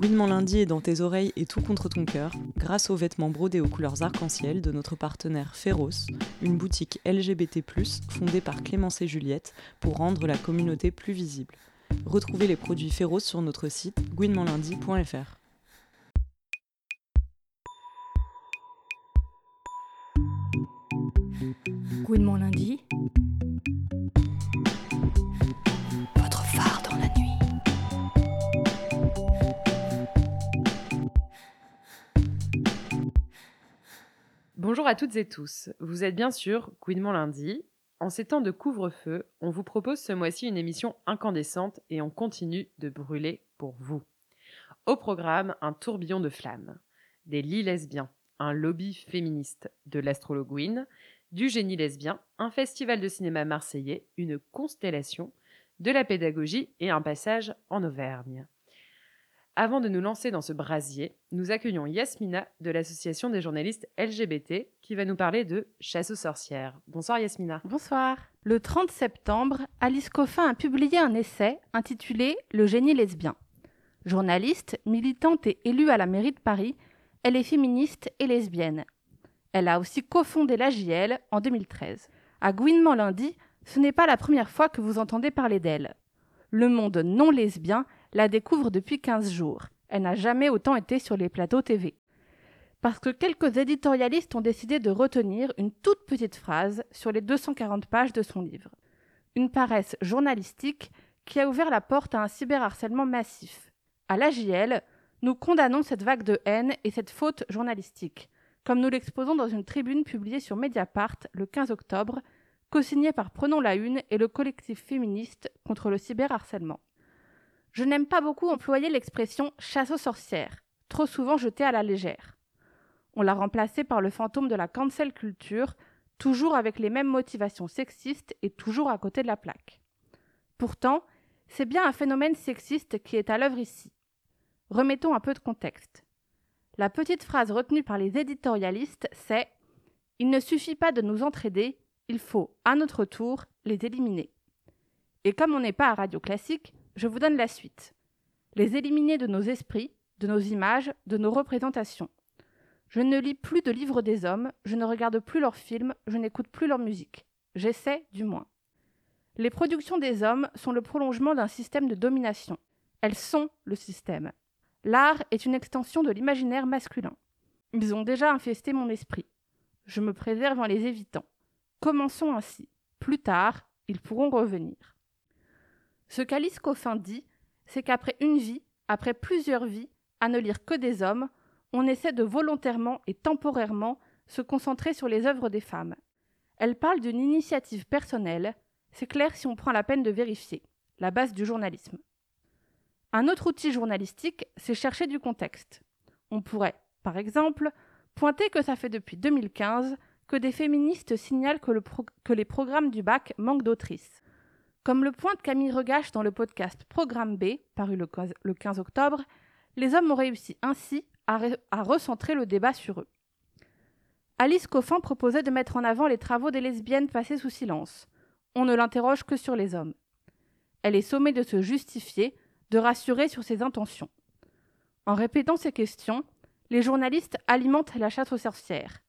Gouinement lundi est dans tes oreilles et tout contre ton cœur, grâce aux vêtements brodés aux couleurs arc-en-ciel de notre partenaire Féroce, une boutique LGBT+, fondée par Clémence et Juliette pour rendre la communauté plus visible. Retrouvez les produits Féroce sur notre site gouinementlundi.fr. Bonjour à toutes et tous, vous êtes bien sûr Gouinement lundi. En ces temps de couvre-feu, on vous propose ce mois-ci une émission incandescente et on continue de brûler pour vous. Au programme, un tourbillon de flammes, des lits lesbiens, un lobby féministe, de l'astrologuine, du génie lesbien, un festival de cinéma marseillais, une constellation, de la pédagogie et un passage en Auvergne. Avant de nous lancer dans ce brasier, nous accueillons Yasmina de l'association des journalistes LGBT qui va nous parler de chasse aux sorcières. Bonsoir Yasmina. Bonsoir. Le 30 septembre, Alice Coffin a publié un essai intitulé Le génie lesbien. Journaliste, militante et élue à la mairie de Paris, elle est féministe et lesbienne. Elle a aussi cofondé la JL en 2013. À Gouinement lundi, ce n'est pas la première fois que vous entendez parler d'elle. Le monde non lesbien la découvre depuis 15 jours. Elle n'a jamais autant été sur les plateaux TV. Parce que quelques éditorialistes ont décidé de retenir une toute petite phrase sur les 240 pages de son livre. Une paresse journalistique qui a ouvert la porte à un cyberharcèlement massif. À l'AJL, nous condamnons cette vague de haine et cette faute journalistique, comme nous l'exposons dans une tribune publiée sur Mediapart le 15 octobre, co-signée par Prenons la Une et le collectif féministe contre le cyberharcèlement. Je n'aime pas beaucoup employer l'expression chasse aux sorcières, trop souvent jetée à la légère. On l'a remplacée par le fantôme de la cancel culture, toujours avec les mêmes motivations sexistes et toujours à côté de la plaque. Pourtant, c'est bien un phénomène sexiste qui est à l'œuvre ici. Remettons un peu de contexte. La petite phrase retenue par les éditorialistes, c'est Il ne suffit pas de nous entraider, il faut, à notre tour, les éliminer. Et comme on n'est pas à Radio Classique, je vous donne la suite. Les éliminer de nos esprits, de nos images, de nos représentations. Je ne lis plus de livres des hommes, je ne regarde plus leurs films, je n'écoute plus leur musique. J'essaie, du moins. Les productions des hommes sont le prolongement d'un système de domination. Elles sont le système. L'art est une extension de l'imaginaire masculin. Ils ont déjà infesté mon esprit. Je me préserve en les évitant. Commençons ainsi. Plus tard, ils pourront revenir. Ce qu'Alice Coffin dit, c'est qu'après une vie, après plusieurs vies, à ne lire que des hommes, on essaie de volontairement et temporairement se concentrer sur les œuvres des femmes. Elle parle d'une initiative personnelle, c'est clair si on prend la peine de vérifier, la base du journalisme. Un autre outil journalistique, c'est chercher du contexte. On pourrait, par exemple, pointer que ça fait depuis 2015 que des féministes signalent que, les programmes du bac manquent d'autrices. Comme le pointe Camille Regache dans le podcast Programme B, paru le 15 octobre, les hommes ont réussi ainsi à, recentrer le débat sur eux. Alice Coffin proposait de mettre en avant les travaux des lesbiennes passés sous silence. On ne l'interroge que sur les hommes. Elle est sommée de se justifier, de rassurer sur ses intentions. En répétant ces questions, les journalistes alimentent la chasse aux sorcières.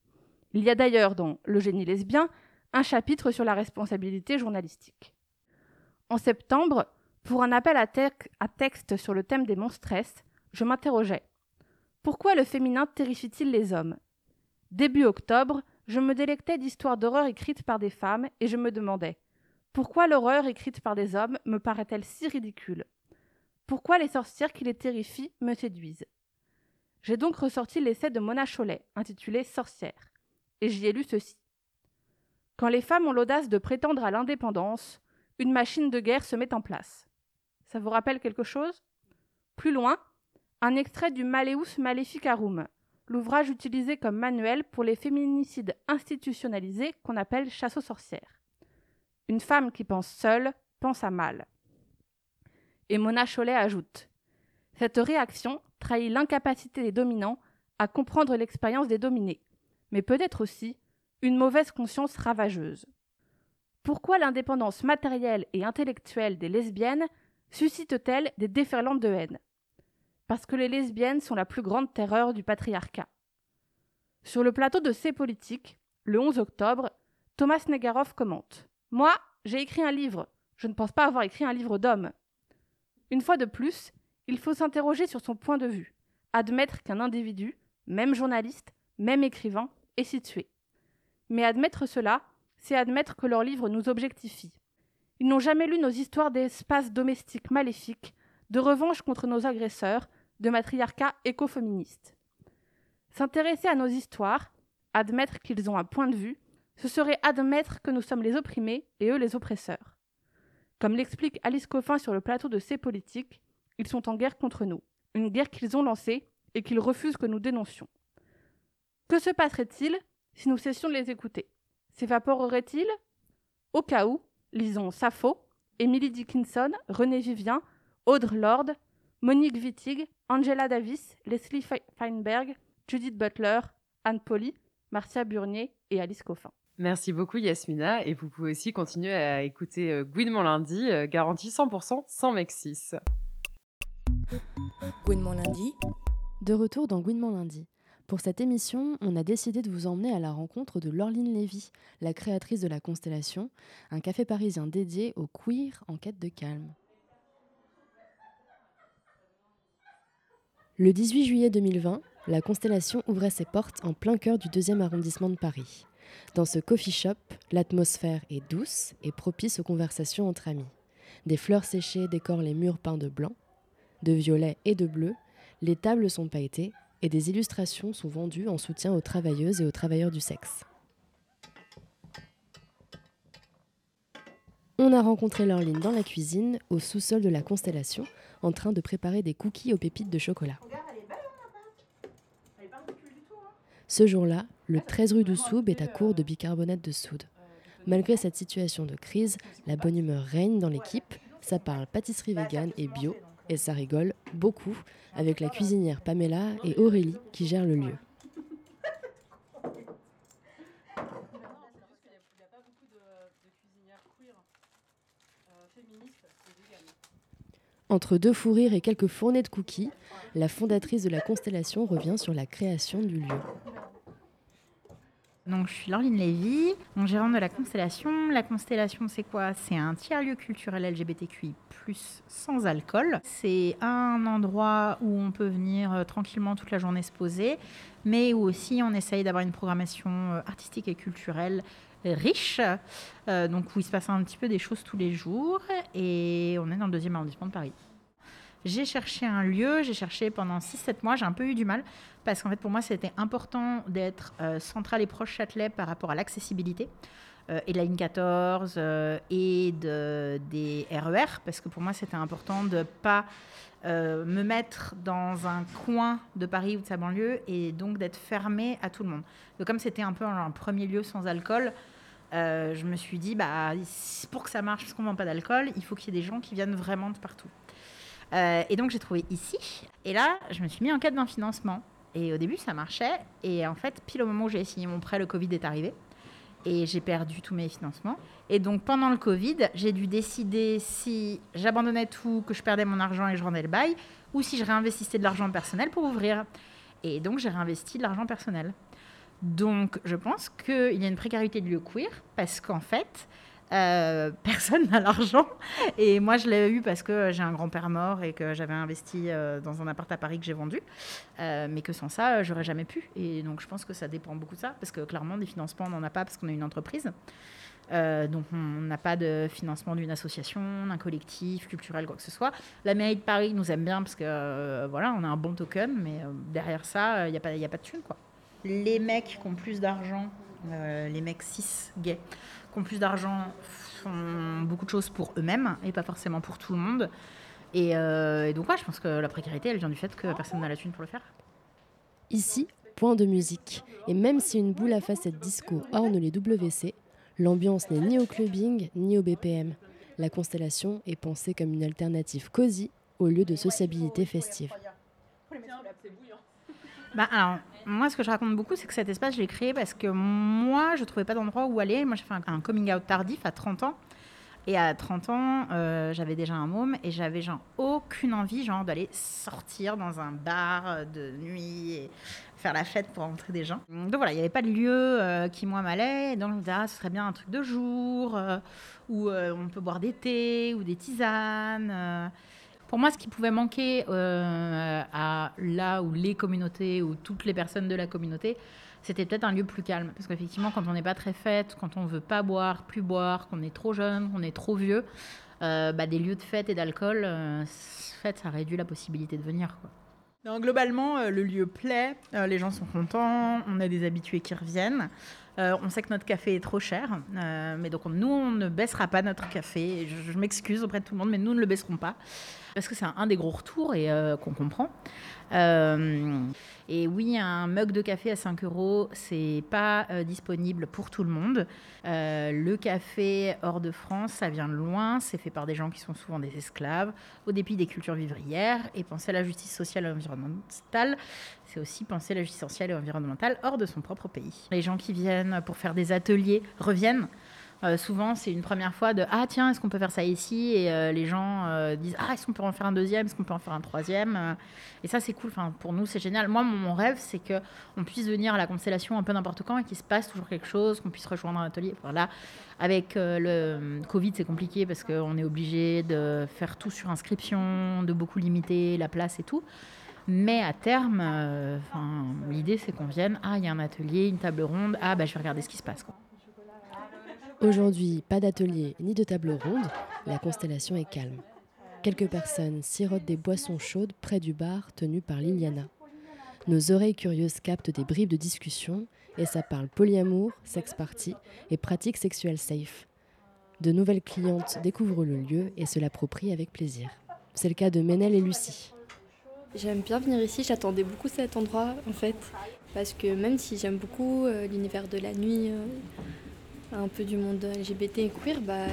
Il y a d'ailleurs dans Le génie lesbien un chapitre sur la responsabilité journalistique. En septembre, pour un appel à, texte sur le thème des monstresses, je m'interrogeais. Pourquoi le féminin terrifie-t-il les hommes? Début octobre, je me délectais d'histoires d'horreur écrites par des femmes et je me demandais pourquoi l'horreur écrite par des hommes me paraît-elle si ridicule? Pourquoi les sorcières qui les terrifient me séduisent? J'ai donc ressorti l'essai de Mona Chollet, intitulé Sorcière, et j'y ai lu ceci. Quand les femmes ont l'audace de prétendre à l'indépendance, une machine de guerre se met en place. Ça vous rappelle quelque chose? Plus loin, un extrait du Maleus Maleficarum, l'ouvrage utilisé comme manuel pour les féminicides institutionnalisés qu'on appelle chasse aux sorcières. Une femme qui pense seule pense à mal. Et Mona Chollet ajoute Cette réaction trahit l'incapacité des dominants à comprendre l'expérience des dominés, mais peut-être aussi une mauvaise conscience ravageuse. Pourquoi l'indépendance matérielle et intellectuelle des lesbiennes suscite-t-elle des déferlantes de haine? Parce que les lesbiennes sont la plus grande terreur du patriarcat. Sur le plateau de C'est politique, le 11 octobre, Thomas Negarov commente Moi, j'ai écrit un livre. Je ne pense pas avoir écrit un livre d'homme. Une fois de plus, il faut s'interroger sur son point de vue, admettre qu'un individu, même journaliste, même écrivain, est situé. Mais admettre cela, c'est admettre que leur livre nous objectifie. Ils n'ont jamais lu nos histoires d'espaces domestiques maléfiques, de revanche contre nos agresseurs, de matriarcat écoféministe. S'intéresser à nos histoires, admettre qu'ils ont un point de vue, ce serait admettre que nous sommes les opprimés et eux les oppresseurs. Comme l'explique Alice Coffin sur le plateau de C'est politique, ils sont en guerre contre nous, une guerre qu'ils ont lancée et qu'ils refusent que nous dénoncions. Que se passerait-il si nous cessions de les écouter? S'évaporerait-il? Au cas où, lisons Sappho, Emily Dickinson, René Vivien, Audre Lorde, Monique Wittig, Angela Davis, Leslie Feinberg, Judith Butler, Anne Polly, Marcia Burnier et Alice Coffin. Merci beaucoup Yasmina et vous pouvez aussi continuer à écouter euh, Gouinement lundi, euh, garantie 100% sans Mexis. Gouinement lundi. De retour dans Gouinement lundi. Pour cette émission, on a décidé de vous emmener à la rencontre de Laureline Lévy, la créatrice de la Constellation, un café parisien dédié aux queer en quête de calme. Le 18 juillet 2020, la Constellation ouvrait ses portes en plein cœur du deuxième arrondissement de Paris. Dans ce coffee shop, l'atmosphère est douce et propice aux conversations entre amis. Des fleurs séchées décorent les murs peints de blanc, de violet et de bleu, les tables sont pailletées et des illustrations sont vendues en soutien aux travailleuses et aux travailleurs du sexe. On a rencontré Laureline dans la cuisine, au sous-sol de la Constellation, en train de préparer des cookies aux pépites de chocolat. Ce jour-là, le 13 rue du est à court de bicarbonate de soude. Malgré cette situation de crise, la bonne humeur règne dans l'équipe, ça parle pâtisserie vegan et bio, et ça rigole beaucoup avec la cuisinière Pamela et Aurélie qui gèrent le lieu. Entre deux fous rires et quelques fournées de cookies, la fondatrice de la Constellation revient sur la création du lieu. Donc, je suis Laureline Lévy, mon gérant de la Constellation. La Constellation, c'est quoi? C'est un tiers-lieu culturel LGBTQI, sans alcool. C'est un endroit où on peut venir euh, tranquillement toute la journée se poser, mais où aussi on essaye d'avoir une programmation euh, artistique et culturelle riche, euh, donc où il se passe un petit peu des choses tous les jours. Et on est dans le deuxième arrondissement de Paris. J'ai cherché un lieu, j'ai cherché pendant 6-7 mois, j'ai un peu eu du mal parce qu'en fait pour moi c'était important d'être euh, central et proche Châtelet par rapport à l'accessibilité euh, et de la ligne 14 euh, et de, des RER e parce que pour moi c'était important de pas me mettre dans un coin de Paris ou de sa banlieue et donc d'être fermé à tout le monde. Donc comme c'était un peu un, premier lieu sans alcool, je me suis dit, bah, pour que ça marche, parce qu'on ne vend pas d'alcool, il faut qu'il y ait des gens qui viennent vraiment de partout. Euh, et donc j'ai trouvé ici. Et là, je me suis mis en quête d'un financement. Et au début, ça marchait. Et en fait, pile au moment où j'ai signé mon prêt, le Covid est arrivé. Et j'ai perdu tous mes financements. Et donc pendant le Covid, j'ai dû décider si j'abandonnais tout, que je perdais mon argent et je rendais le bail, ou si je réinvestissais de l'argent personnel pour ouvrir. Et donc j'ai réinvesti de l'argent personnel. Donc je pense qu'il y a une précarité de lieu queer, parce qu'en fait, euh, personne n'a l'argent. Et moi, je l'ai eu parce que j'ai un grand-père mort et que j'avais investi euh, dans un appart à Paris que j'ai vendu. Euh, mais que sans ça, j'aurais jamais pu. Et donc, je pense que ça dépend beaucoup de ça. Parce que clairement, des financements, on n'en a pas parce qu'on est une entreprise. donc, on n'a pas de financement d'une association, d'un collectif culturel, quoi que ce soit. La mairie de Paris nous aime bien parce que, voilà, on a un bon token. Mais derrière ça, il n'y a, pas, a pas de thunes, quoi. Les mecs qui ont plus d'argent, les mecs cis gays, qui ont plus d'argent font beaucoup de choses pour eux-mêmes et pas forcément pour tout le monde. Et, euh, donc, ouais, je pense que la précarité, elle vient du fait que personne n'a la thune pour le faire. Ici, point de musique. Et même si une boule à facette disco orne les WC, l'ambiance n'est ni au clubbing ni au BPM. La constellation est pensée comme une alternative cosy au lieu de sociabilité festive. Bah alors, moi, ce que je raconte beaucoup, c'est que cet espace, je l'ai créé parce que moi, je trouvais pas d'endroit où aller. Moi, j'ai fait un, coming out tardif à 30 ans. Et à 30 ans, euh, j'avais déjà un môme et j'avais genre aucune envie genre d'aller sortir dans un bar de nuit et faire la fête pour rentrer des gens. Donc voilà, il n'y avait pas de lieu euh, qui moi m'allait. Donc je me disais, ah, ce serait bien un truc de jour euh, où euh, on peut boire des thés ou des tisanes. Pour moi, ce qui pouvait manquer euh, à là où les communautés ou toutes les personnes de la communauté, c'était peut-être un lieu plus calme. Parce qu'effectivement, quand on n'est pas très fête, quand on veut pas boire, plus boire, qu'on est trop jeune, qu'on est trop vieux, euh, bah, des lieux de fête et d'alcool, euh, ça réduit la possibilité de venir. Quoi. Globalement, euh, le lieu plaît, les gens sont contents, on a des habitués qui reviennent. On sait que notre café est trop cher, mais donc on- nous, on ne baissera pas notre café. Je, je m'excuse auprès de tout le monde, mais nous ne le baisserons pas. Parce que c'est un, des gros retours et euh, qu'on comprend. Euh, et oui, un mug de café à 5 euros, c'est pas euh, disponible pour tout le monde. Le café hors de France, ça vient de loin, c'est fait par des gens qui sont souvent des esclaves, au dépit des cultures vivrières. Et penser à la justice sociale et environnementale, c'est aussi penser à la justice sociale et environnementale hors de son propre pays. Les gens qui viennent pour faire des ateliers reviennent. Euh, souvent, c'est une première fois de Ah, tiens, est-ce qu'on peut faire ça ici? Et euh, les gens euh, disent Ah, est-ce qu'on peut en faire un deuxième? Est-ce qu'on peut en faire un troisième? Et ça, c'est cool. Enfin, pour nous, c'est génial. Moi, mon, rêve, c'est qu'on puisse venir à la constellation un peu n'importe quand et qu'il se passe toujours quelque chose, qu'on puisse rejoindre un atelier. Voilà. Avec le Covid, c'est compliqué parce qu'on est obligé de faire tout sur inscription, de beaucoup limiter la place et tout. Mais à terme, l'idée, c'est qu'on vienne Ah, il y a un atelier, une table ronde. Ah, bah, je vais regarder ce qui se passe. quoi. Aujourd'hui, pas d'atelier ni de table ronde, la constellation est calme. Quelques personnes sirotent des boissons chaudes près du bar tenu par Liliana. Nos oreilles curieuses captent des bribes de discussion et ça parle polyamour, sex party et pratiques sexuelles safe. De nouvelles clientes découvrent le lieu et se l'approprient avec plaisir. C'est le cas de Ménel et Lucie. J'aime bien venir ici, j'attendais beaucoup cet endroit en fait, parce que même si j'aime beaucoup euh, l'univers de la nuit, euh, un peu du monde LGBT et queer, bah,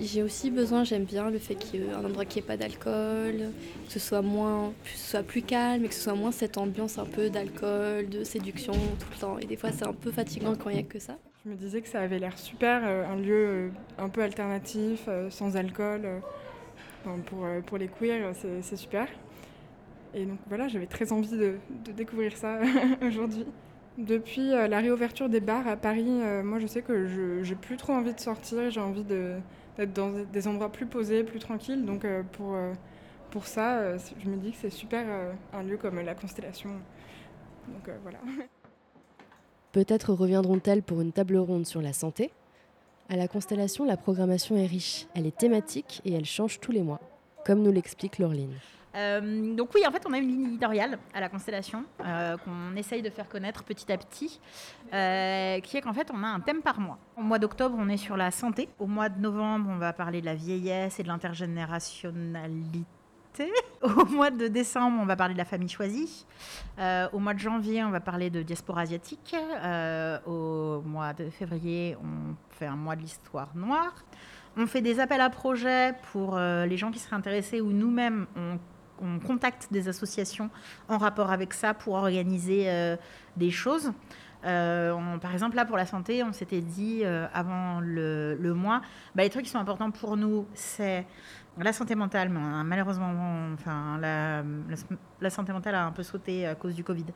j'ai aussi besoin, j'aime bien le fait qu'il y ait un endroit qui n'ait pas d'alcool, que ce soit moins, que ce soit plus calme et que ce soit moins cette ambiance un peu d'alcool, de séduction tout le temps. Et des fois c'est un peu fatigant quand il n'y a que ça. Je me disais que ça avait l'air super, euh, un lieu euh, un peu alternatif, euh, sans alcool. pour, pour les queers, c'est- super. Et donc voilà, j'avais très envie de découvrir ça aujourd'hui. Depuis euh, la réouverture des bars à Paris, euh, moi je sais que je j'ai plus trop envie de sortir, j'ai envie d'être dans des endroits plus posés, plus tranquilles. Donc euh, pour, ça, je me dis que c'est super un lieu comme la Constellation. Donc voilà. Peut-être reviendront-elles pour une table ronde sur la santé? À la Constellation, la programmation est riche, elle est thématique et elle change tous les mois, comme nous l'explique Laureline. Euh, donc oui, en fait, on a une ligne éditoriale à la Constellation euh, qu'on essaye de faire connaître petit à petit, euh, qui est qu'en fait, on a un thème par mois. Au mois d'octobre, on est sur la santé. Au mois de novembre, on va parler de la vieillesse et de l'intergénérationnalité. Au mois de décembre, on va parler de la famille choisie. Au mois de janvier, on va parler de diaspora asiatique. Au mois de février, on fait un mois de l'histoire noire. On fait des appels à projets pour les gens qui seraient intéressés ou nous-mêmes, on, on contacte des associations en rapport avec ça pour organiser euh, des choses. Euh, par exemple, là, pour la santé, on s'était dit euh, avant le, mois, bah, les trucs qui sont importants pour nous, c'est la santé mentale. Mais a malheureusement, enfin, la, santé mentale a un peu sauté à cause du Covid.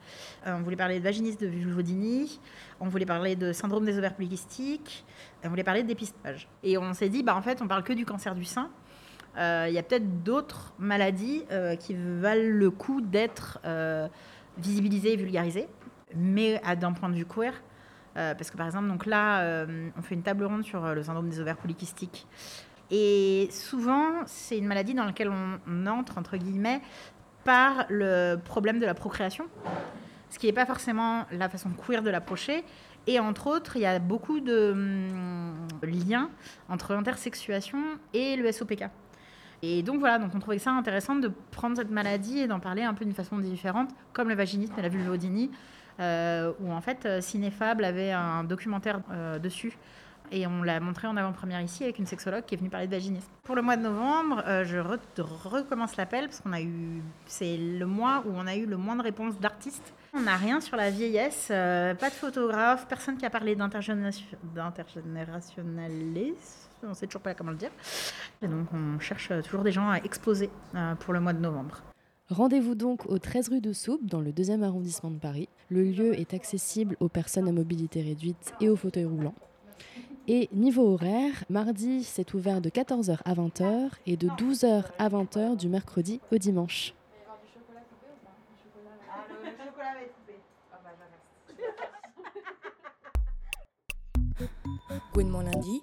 On voulait parler de vaginisme, de vulvodynie, on voulait parler de syndrome des ovaires polykystiques, on voulait parler de dépistage. Et on s'est dit, bah, en fait, on parle que du cancer du sein. Euh, Il y a peut-être d'autres maladies euh, qui valent le coup d'être euh, visibilisées et vulgarisées, mais d'un point de vue queer. Parce que par exemple, donc là, on fait une table ronde sur le syndrome des ovaires polykystiques. Et souvent, c'est une maladie dans laquelle on, on entre, entre guillemets, par le problème de la procréation, ce qui n'est pas forcément la façon queer de l'approcher. Et entre autres, il y a beaucoup de hum, liens entre l'intersexuation et le SOPK. Et donc voilà, donc on trouvait ça intéressant de prendre cette maladie et d'en parler un peu d'une façon différente, comme le vaginisme et la vulvodynie, euh, où en fait Cinéfable avait un documentaire euh, dessus. Et on l'a montré en avant-première ici avec une sexologue qui est venue parler de vaginisme. Pour le mois de novembre, euh, je re- recommence l'appel parce qu'on a eu, c'est le mois où on a eu le moins de réponses d'artistes. On n'a rien sur la vieillesse, euh, pas de photographe, personne qui a parlé d'intergénération- d'intergénérationnalisme. On ne sait toujours pas comment le dire. Et donc on cherche toujours des gens à exposer pour le mois de novembre. Rendez-vous donc au 13 rue de Soupe, dans le deuxième arrondissement de Paris. Le lieu est accessible aux personnes à mobilité réduite et aux fauteuils roulants. Et niveau horaire, mardi, c'est ouvert de 14h à 20h et de 12h à 20h du mercredi au dimanche. Gouinement lundi.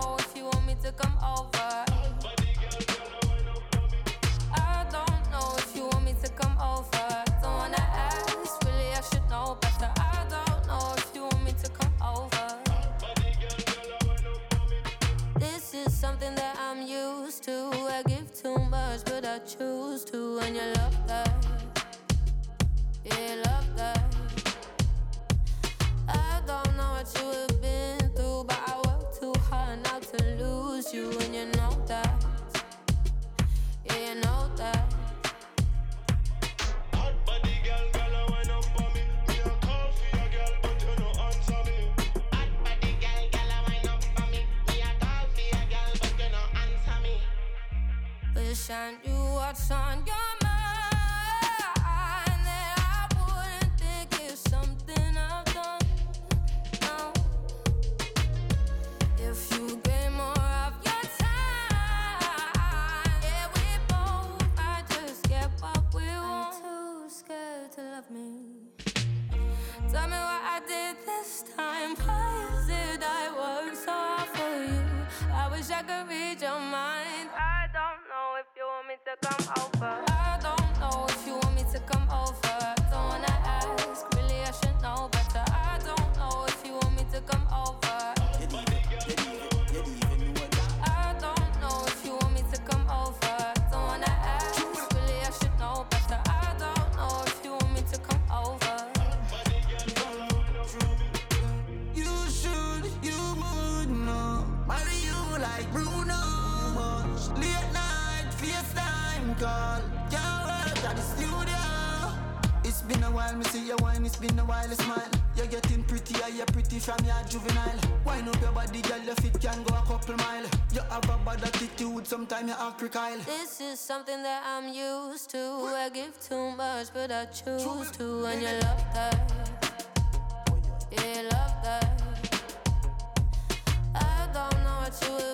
Know if you want me to come over. I don't know if you want me to come over. Call. Can't at the studio. It's been a while, me see your wine, it's been a while, smile. You're getting prettier, you're pretty from your juvenile. Wine up your body, girl, your feet can go a couple mile. You have a bad attitude, sometimes you act recile. This is something that I'm used to. I give too much, but I choose to. And you love that. Yeah, love that. I don't know what you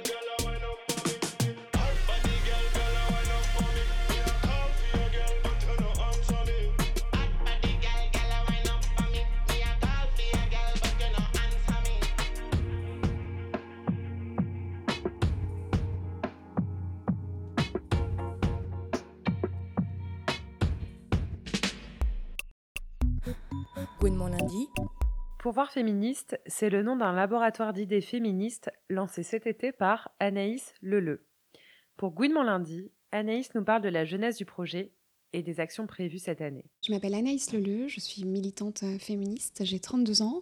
Gouinement lundi? Pourvoir féministe, c'est le nom d'un laboratoire d'idées féministes lancé cet été par Anaïs Leleu. Pour Gouinement lundi, Anaïs nous parle de la jeunesse du projet et des actions prévues cette année. Je m'appelle Anaïs Leleu, je suis militante féministe, j'ai 32 ans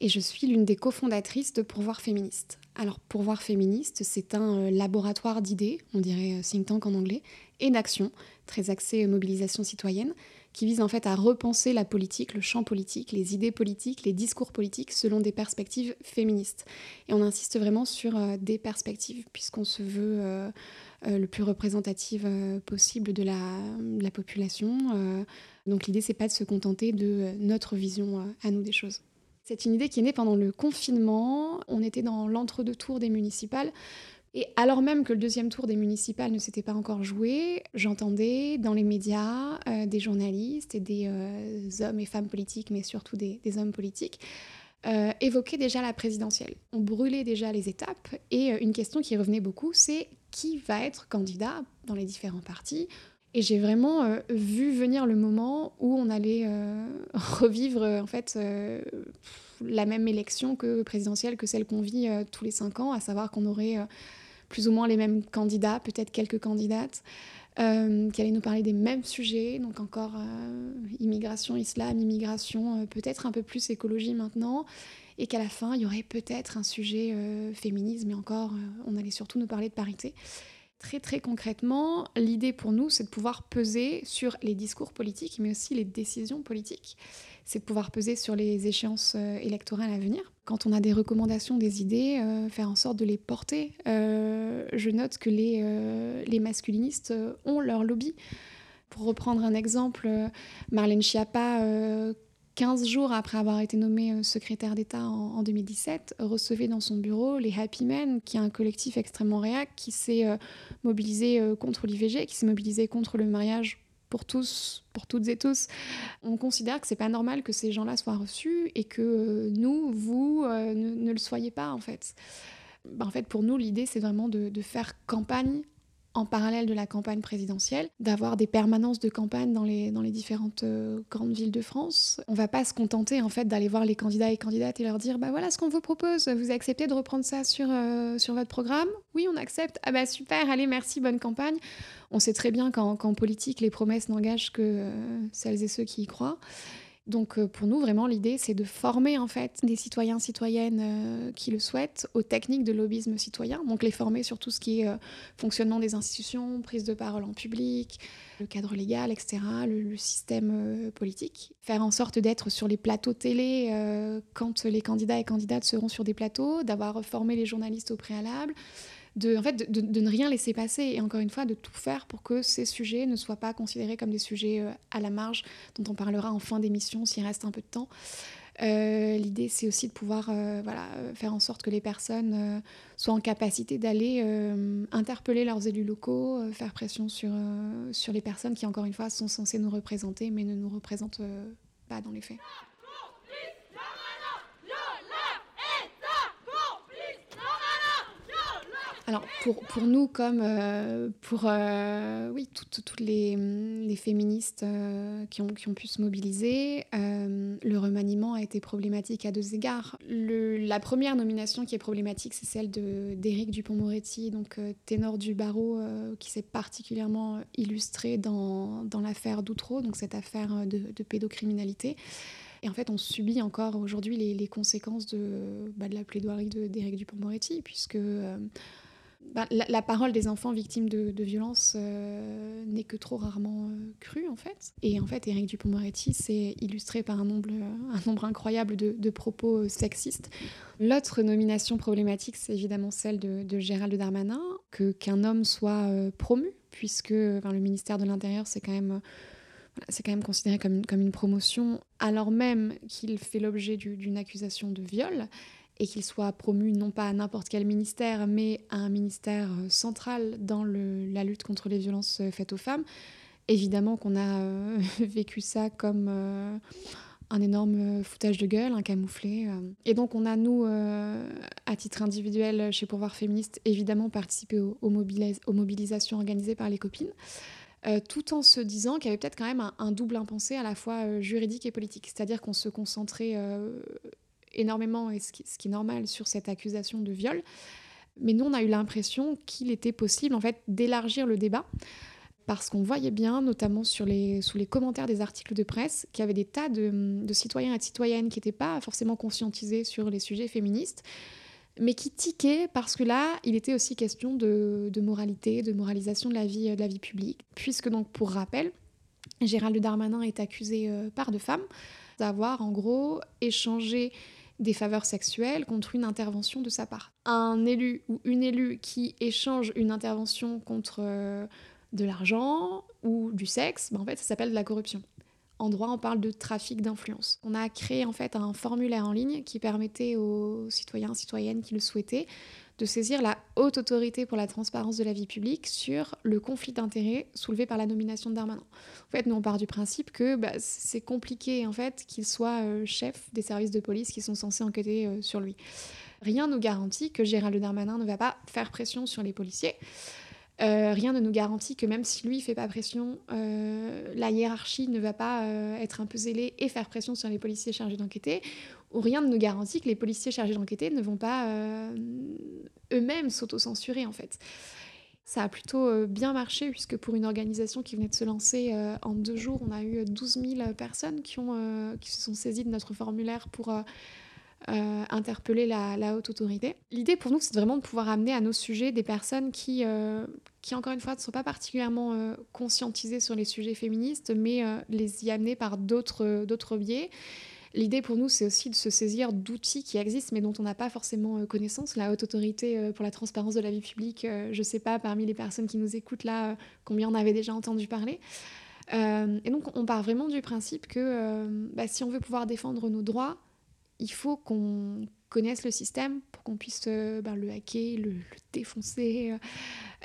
et je suis l'une des cofondatrices de Pourvoir féministe. Alors Pourvoir féministe, c'est un euh, laboratoire d'idées, on dirait euh, think tank en anglais, et d'action, très axé mobilisation citoyenne, qui vise en fait à repenser la politique, le champ politique, les idées politiques, les discours politiques selon des perspectives féministes. Et on insiste vraiment sur euh, des perspectives, puisqu'on se veut euh, euh, le plus représentative possible de la, de la population. Donc l'idée, c'est pas de se contenter de notre vision à nous des choses. C'est une idée qui est née pendant le confinement. On était dans l'entre-deux tours des municipales. Et alors même que le deuxième tour des municipales ne s'était pas encore joué, j'entendais dans les médias euh, des journalistes et des euh, hommes et femmes politiques, mais surtout des, hommes politiques, euh, évoquer déjà la présidentielle. On brûlait déjà les étapes et une question qui revenait beaucoup, c'est qui va être candidat dans les différents partis et j'ai vraiment vu venir le moment où on allait revivre en fait la même élection que présidentielle que celle qu'on vit tous les cinq ans, à savoir qu'on aurait plus ou moins les mêmes candidats, peut-être quelques candidates, qui allaient nous parler des mêmes sujets, donc encore immigration, islam, immigration, peut-être un peu plus écologie maintenant, et qu'à la fin il y aurait peut-être un sujet féminisme, et encore on allait surtout nous parler de parité. Très très concrètement, l'idée pour nous, c'est de pouvoir peser sur les discours politiques, mais aussi les décisions politiques. C'est de pouvoir peser sur les échéances euh, électorales à venir. Quand on a des recommandations, des idées, euh, faire en sorte de les porter. Euh, je note que les, les masculinistes ont leur lobby. Pour reprendre un exemple, Marlène Schiappa 15 jours après avoir été nommé euh, secrétaire d'État en, 2017, recevait dans son bureau les Happy Men, qui est un collectif extrêmement réac, qui s'est mobilisé contre l'IVG, qui s'est mobilisé contre le mariage pour tous, pour toutes et tous. On considère que c'est pas normal que ces gens-là soient reçus et que nous, vous, ne, le soyez pas en fait. Ben, en fait, pour nous, l'idée, c'est vraiment de faire campagne en parallèle de la campagne présidentielle, d'avoir des permanences de campagne dans les, différentes euh, grandes villes de France. On va pas se contenter en fait d'aller voir les candidats et candidates et leur dire bah voilà ce qu'on vous propose, vous acceptez de reprendre ça sur, euh, sur votre programme? Oui, on accepte. Ah bah super, allez, merci, bonne campagne. On sait très bien qu'en politique, les promesses n'engagent que euh, celles et ceux qui y croient. Donc euh, pour nous, vraiment, l'idée, c'est de former en fait des citoyens, citoyennes euh, qui le souhaitent aux techniques de lobbyisme citoyen. Donc les former sur tout ce qui est euh, fonctionnement des institutions, prise de parole en public, le cadre légal, etc., le, système politique. Faire en sorte d'être sur les plateaux télé quand les candidats et candidates seront sur des plateaux, d'avoir formé les journalistes au préalable de, en fait, de, ne rien laisser passer et encore une fois de tout faire pour que ces sujets ne soient pas considérés comme des sujets euh, à la marge dont on parlera en fin d'émission s'il reste un peu de temps. Euh, l'idée, c'est aussi de pouvoir euh, voilà, faire en sorte que les personnes soient en capacité d'aller interpeller leurs élus locaux, faire pression sur, sur les personnes qui, encore une fois, sont censées nous représenter, mais ne nous représentent pas dans les faits. Alors pour, pour, nous, comme euh, pour euh, oui, toutes, les, les, féministes euh, qui, ont, qui, ont, pu se mobiliser, le remaniement a été problématique à deux égards. Le, la première nomination qui est problématique, c'est celle d'Éric Dupont-Moretti, donc ténor du barreau, qui s'est particulièrement illustré dans, dans l'affaire d'Outreau, donc cette affaire de, de pédocriminalité. Et en fait, on subit encore aujourd'hui les, les, conséquences de, bah, de la plaidoirie d'Éric Dupont-Moretti, puisque bah, la, parole des enfants victimes de, violences euh, n'est que trop rarement euh, crue en fait. Et en fait, Éric Dupond-Moretti s'est illustré par un nombre, nombre incroyable de, propos euh, sexistes. L'autre nomination problématique, c'est évidemment celle de, Gérald Darmanin, qu'un homme soit promu, puisque le ministère de l'Intérieur, c'est quand même c'est quand même considéré comme comme une promotion, alors même qu'il fait l'objet d'une accusation de viol et qu'il soit promu non pas à n'importe quel ministère, mais à un ministère euh, central dans la lutte contre les violences euh, faites aux femmes. Évidemment qu'on a euh, vécu ça comme un énorme foutage de gueule, un camouflé. Et donc on a, nous, à titre individuel, chez Pourvoir Féministe, évidemment participé aux, mobilisations organisées par les copines. tout en se disant qu'il y avait peut-être quand même un, double impensé à la fois juridique et politique. C'est-à-dire qu'on se concentrait énormément, et ce qui, est normal, sur cette accusation de viol. Mais nous, on a eu l'impression qu'il était possible en fait d'élargir le débat parce qu'on voyait bien, notamment sur les, sous les commentaires des articles de presse, qu'il y avait des tas de, citoyens et de citoyennes qui n'étaient pas forcément conscientisés sur les sujets féministes, mais qui tiquaient parce que là, il était aussi question de, moralité, de moralisation de la vie, de la vie publique. Puisque donc, pour rappel, Gérald Darmanin est accusé euh, par deux femmes d'avoir en gros échangé des faveurs sexuelles contre une intervention de sa part. Un élu ou une élue qui échange une intervention contre euh, de l'argent ou du sexe, ben en fait, ça s'appelle de la corruption. En droit, on parle de trafic d'influence. On a créé en fait un formulaire en ligne qui permettait aux citoyens, citoyennes qui le souhaitaient de saisir la haute autorité pour la transparence de la vie publique sur le conflit d'intérêts soulevé par la nomination de Darmanin. En fait, nous on part du principe que bah, c'est compliqué en fait qu'il soit euh, chef des services de police qui sont censés enquêter euh, sur lui. Rien ne nous garantit que Gérald Darmanin ne va pas faire pression sur les policiers. Euh, rien ne nous garantit que même si lui fait pas pression, la hiérarchie ne va pas être un peu zélée et faire pression sur les policiers chargés d'enquêter ou rien ne nous garantit que les policiers chargés d'enquêter ne vont pas euh, eux-mêmes s'auto-censurer en fait. Ça a plutôt euh, bien marché puisque pour une organisation qui venait de se lancer euh, en deux jours, on a eu 12 000 personnes qui, ont, qui se sont saisies de notre formulaire pour interpeller la, haute autorité. L'idée pour nous, c'est vraiment de pouvoir amener à nos sujets des personnes qui, qui encore une fois, ne sont pas particulièrement conscientisées sur les sujets féministes, mais les y amener par d'autres biais. L'idée pour nous, c'est aussi de se saisir d'outils qui existent mais dont on n'a pas forcément euh, connaissance. La haute autorité euh, pour la transparence de la vie publique, euh, je ne sais pas parmi les personnes qui nous écoutent là combien on avait déjà entendu parler. et donc on part vraiment du principe que bah, si on veut pouvoir défendre nos droits, il faut qu'on connaisse le système pour qu'on puisse bah, le hacker, le, défoncer.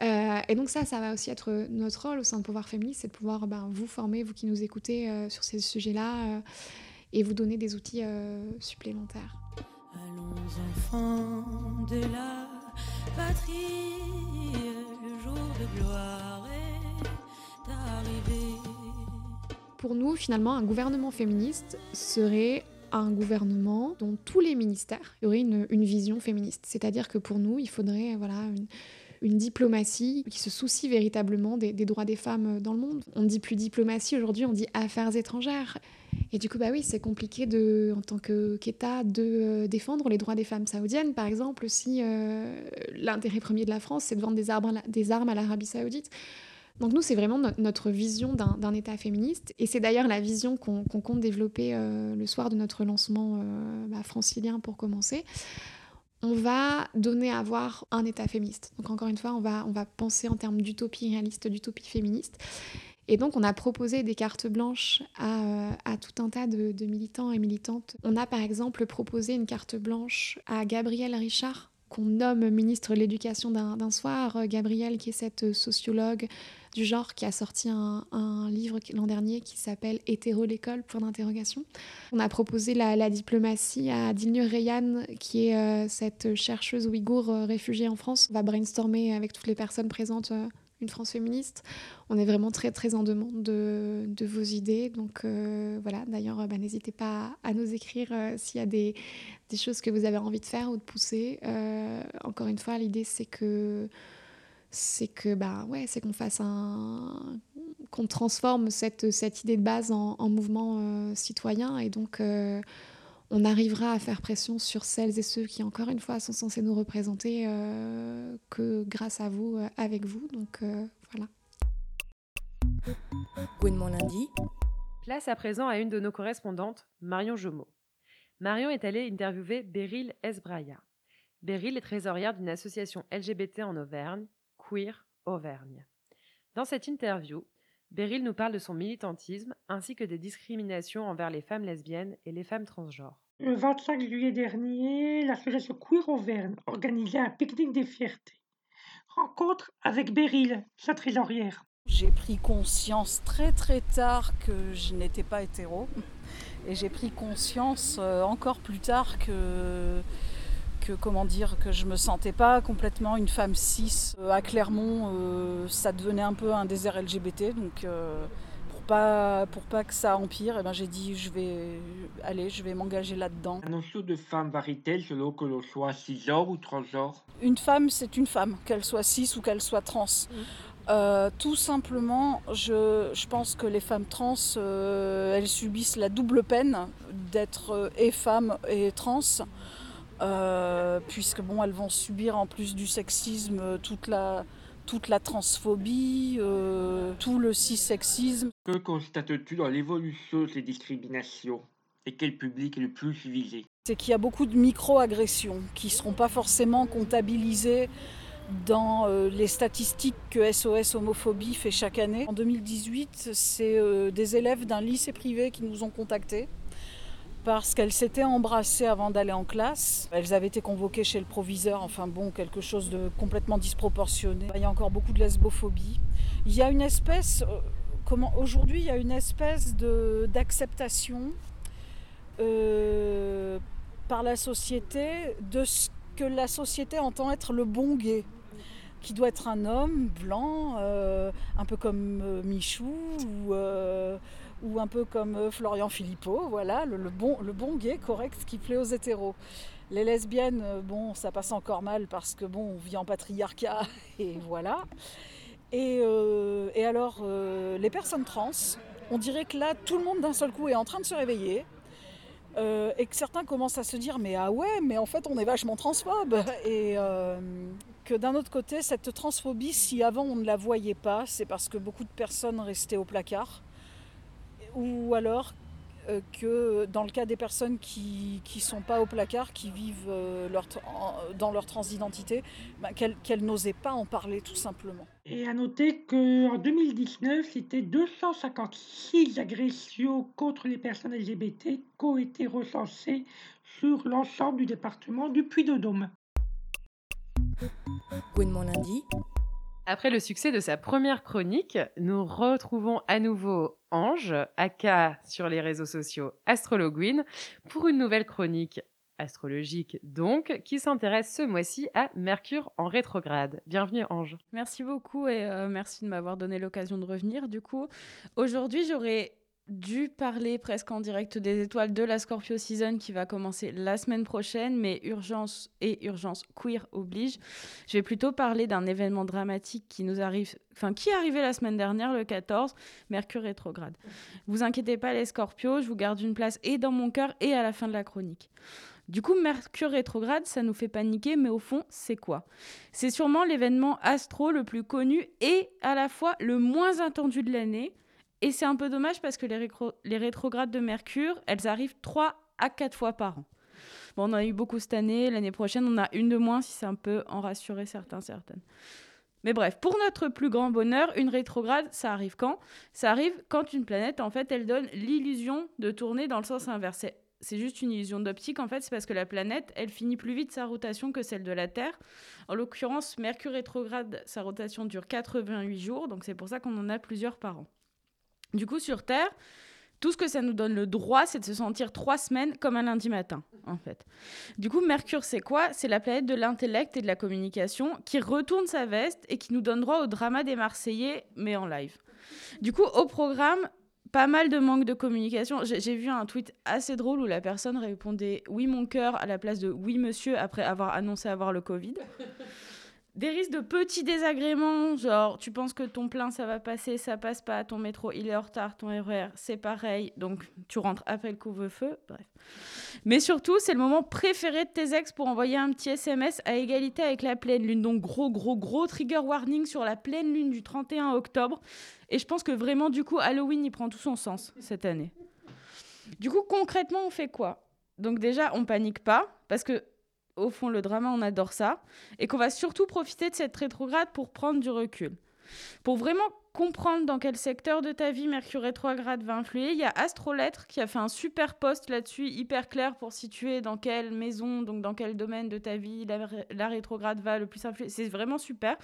et donc ça, ça va aussi être notre rôle au sein de Pouvoir Féministe, c'est de pouvoir bah, vous former, vous qui nous écoutez sur ces sujets-là et vous donner des outils euh, supplémentaires. Allons enfants de la patrie, le jour de gloire est arrivé. Pour nous, finalement, un gouvernement féministe serait un gouvernement dont tous les ministères auraient une, une vision féministe. C'est-à-dire que pour nous, il faudrait voilà, une, une diplomatie qui se soucie véritablement des, droits des femmes dans le monde. On ne dit plus diplomatie aujourd'hui, on dit affaires étrangères. Et du coup, bah oui, c'est compliqué de, en tant qu'État de euh, défendre les droits des femmes saoudiennes, par exemple, si euh, l'intérêt premier de la France, c'est de vendre des, armes, à l'Arabie saoudite. Donc nous, c'est vraiment notre vision d'un État féministe. Et c'est d'ailleurs la vision qu'on compte développer euh, le soir de notre lancement bah, francilien pour commencer on va donner à voir un État féministe. Donc encore une fois, on va, penser en termes d'utopie réaliste, d'utopie féministe. Et donc, on a proposé des cartes blanches à, euh, tout un tas de, militants et militantes. On a par exemple proposé une carte blanche à Gabrielle Richard, qu'on nomme ministre de l'Éducation d'un soir. Gabrielle, qui est cette sociologue du genre qui a sorti un, livre l'an dernier qui s'appelle Hétéro l'école, point d'interrogation. On a proposé la, diplomatie à Dilnur Reyan, qui est euh, cette chercheuse ouïghour euh, réfugiée en France. On va brainstormer avec toutes les personnes présentes euh, une France féministe. On est vraiment très très en demande de, vos idées. Donc voilà, d'ailleurs, bah, n'hésitez pas à, nous écrire s'il y a des, des, choses que vous avez envie de faire ou de pousser. encore une fois, l'idée c'est que c'est que bah ouais, c'est qu'on fasse un qu'on transforme cette, cette idée de base en, mouvement euh, citoyen et donc euh, on arrivera à faire pression sur celles et ceux qui encore une fois sont censés nous représenter euh, que grâce à vous avec vous donc voilà. mon lundi. Place à présent à une de nos correspondantes, Marion Jomeau. Marion est allée interviewer Beryl Esbraya. Beryl est trésorière d'une association LGBT en Auvergne Queer Auvergne. Dans cette interview, Beryl nous parle de son militantisme ainsi que des discriminations envers les femmes lesbiennes et les femmes transgenres. Le 25 juillet dernier, l'association Queer Auvergne organisait un pique-nique des fiertés. Rencontre avec Beryl, sa trésorière. J'ai pris conscience très très tard que je n'étais pas hétéro. Et j'ai pris conscience euh, encore plus tard que que comment dire que je me sentais pas complètement une femme cis euh, à Clermont euh, ça devenait un peu un désert LGBT donc euh, pour pas pour pas que ça empire eh ben j'ai dit je vais aller je vais m'engager là-dedans. La notion de femme varie-t-elle selon que l'on soit cisgenre ou transgenre? Une femme c'est une femme qu'elle soit cis ou qu'elle soit trans. Mmh. tout simplement, je, je, pense que les femmes trans, elles subissent la double peine d'être et femme et trans. Euh, puisque bon, elles vont subir en plus du sexisme euh, toute la, toute la transphobie, euh, tout le cissexisme. Que constates-tu dans l'évolution de ces discriminations? Et quel public est le plus visé C'est qu'il y a beaucoup de micro-agressions qui ne seront pas forcément comptabilisées dans les statistiques que SOS Homophobie fait chaque année. En 2018, c'est des élèves d'un lycée privé qui nous ont contactés parce qu'elles s'étaient embrassées avant d'aller en classe. Elles avaient été convoquées chez le proviseur, enfin bon, quelque chose de complètement disproportionné. Il y a encore beaucoup de lesbophobie. Il y a une espèce, euh, comment aujourd'hui, il y a une espèce d'acceptation euh, par la société de ce que la société entend être le bon gay qui doit être un homme blanc, euh, un peu comme Michou ou, ou, un peu comme Florian Philippot, voilà, le, bon, le bon gay correct qui plaît aux hétéros. Les lesbiennes, bon, ça passe encore mal parce que bon, on vit en patriarcat et voilà. Et, et alors, les personnes trans, on dirait que là, tout le monde d'un seul coup est en train de se réveiller. et que certains commencent à se dire mais ah ouais mais en fait on est vachement transphobe et, que d'un autre côté, cette transphobie, si avant on ne la voyait pas, c'est parce que beaucoup de personnes restaient au placard, ou alors euh, que dans le cas des personnes qui ne sont pas au placard, qui vivent euh, leur, dans leur transidentité, bah, qu'elles n'osaient pas en parler tout simplement. Et à noter qu'en 2019, c'était 256 agressions contre les personnes LGBT qui ont été recensées sur l'ensemble du département du Puy-de-Dôme. lundi. Après le succès de sa première chronique, nous retrouvons à nouveau Ange, aka sur les réseaux sociaux Astrologuine, pour une nouvelle chronique astrologique donc, qui s'intéresse ce mois-ci à Mercure en rétrograde. Bienvenue Ange. Merci beaucoup et euh, merci de m'avoir donné l'occasion de revenir. Du coup, aujourd'hui j'aurais dû parler presque en direct des étoiles de la Scorpio Season qui va commencer la semaine prochaine, mais urgence et urgence queer oblige. Je vais plutôt parler d'un événement dramatique qui nous arrive, enfin qui est arrivé la semaine dernière, le 14, Mercure rétrograde. Vous inquiétez pas les Scorpios, je vous garde une place et dans mon cœur et à la fin de la chronique. Du coup, Mercure rétrograde, ça nous fait paniquer, mais au fond, c'est quoi? C'est sûrement l'événement astro le plus connu et à la fois le moins attendu de l'année et c'est un peu dommage parce que les, rétrogrades de Mercure, elles arrivent 3 à 4 fois par an. Bon, on en a eu beaucoup cette année. L'année prochaine, on a une de moins si c'est un peu en rassurer certains, certaines. Mais bref, pour notre plus grand bonheur, une rétrograde, ça arrive quand? Ça arrive quand une planète, en fait, elle donne l'illusion de tourner dans le sens inverse. C'est juste une illusion d'optique, en fait, c'est parce que la planète, elle finit plus vite sa rotation que celle de la Terre. En l'occurrence, Mercure rétrograde, sa rotation dure 88 jours, donc c'est pour ça qu'on en a plusieurs par an. Du coup, sur Terre, tout ce que ça nous donne le droit, c'est de se sentir trois semaines comme un lundi matin, en fait. Du coup, Mercure, c'est quoi? C'est la planète de l'intellect et de la communication qui retourne sa veste et qui nous donne droit au drama des Marseillais, mais en live. Du coup, au programme, pas mal de manque de communication. J'ai vu un tweet assez drôle où la personne répondait oui mon cœur à la place de oui monsieur après avoir annoncé avoir le Covid des risques de petits désagréments, genre tu penses que ton plein ça va passer, ça passe pas, ton métro il est en retard, ton RER c'est pareil, donc tu rentres après le couvre-feu, bref. Mais surtout, c'est le moment préféré de tes ex pour envoyer un petit SMS à égalité avec la pleine lune. Donc gros, gros, gros trigger warning sur la pleine lune du 31 octobre. Et je pense que vraiment, du coup, Halloween, il prend tout son sens cette année. Du coup, concrètement, on fait quoi? Donc déjà, on panique pas, parce que au fond, le drama, on adore ça, et qu'on va surtout profiter de cette rétrograde pour prendre du recul. Pour vraiment comprendre dans quel secteur de ta vie Mercure rétrograde va influer, il y a Astrolettre qui a fait un super post là-dessus, hyper clair pour situer dans quelle maison, donc dans quel domaine de ta vie la, rétrograde va le plus influer. C'est vraiment super.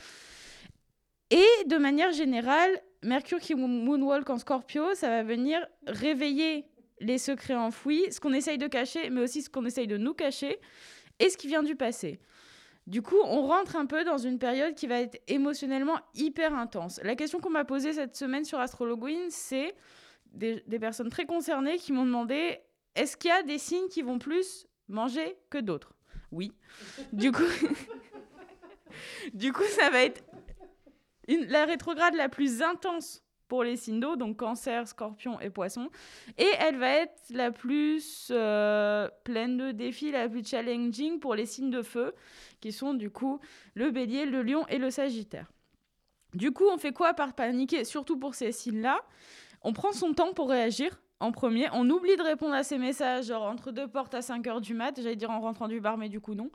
Et de manière générale, Mercure qui moonwalk en Scorpio, ça va venir réveiller les secrets enfouis, ce qu'on essaye de cacher, mais aussi ce qu'on essaye de nous cacher et ce qui vient du passé. Du coup, on rentre un peu dans une période qui va être émotionnellement hyper intense. La question qu'on m'a posée cette semaine sur Astrologuine, c'est des, personnes très concernées qui m'ont demandé est-ce qu'il y a des signes qui vont plus manger que d'autres? Oui. du coup, du coup, ça va être la rétrograde la plus intense pour les signes d'eau, donc cancer, scorpion et poisson. Et elle va être la plus euh, pleine de défis, la plus challenging pour les signes de feu, qui sont du coup le bélier, le lion et le sagittaire. Du coup, on fait quoi par paniquer, surtout pour ces signes-là? On prend son temps pour réagir. En premier, on oublie de répondre à ces messages, genre entre deux portes à 5 heures du mat, j'allais dire en rentrant du bar, mais du coup non.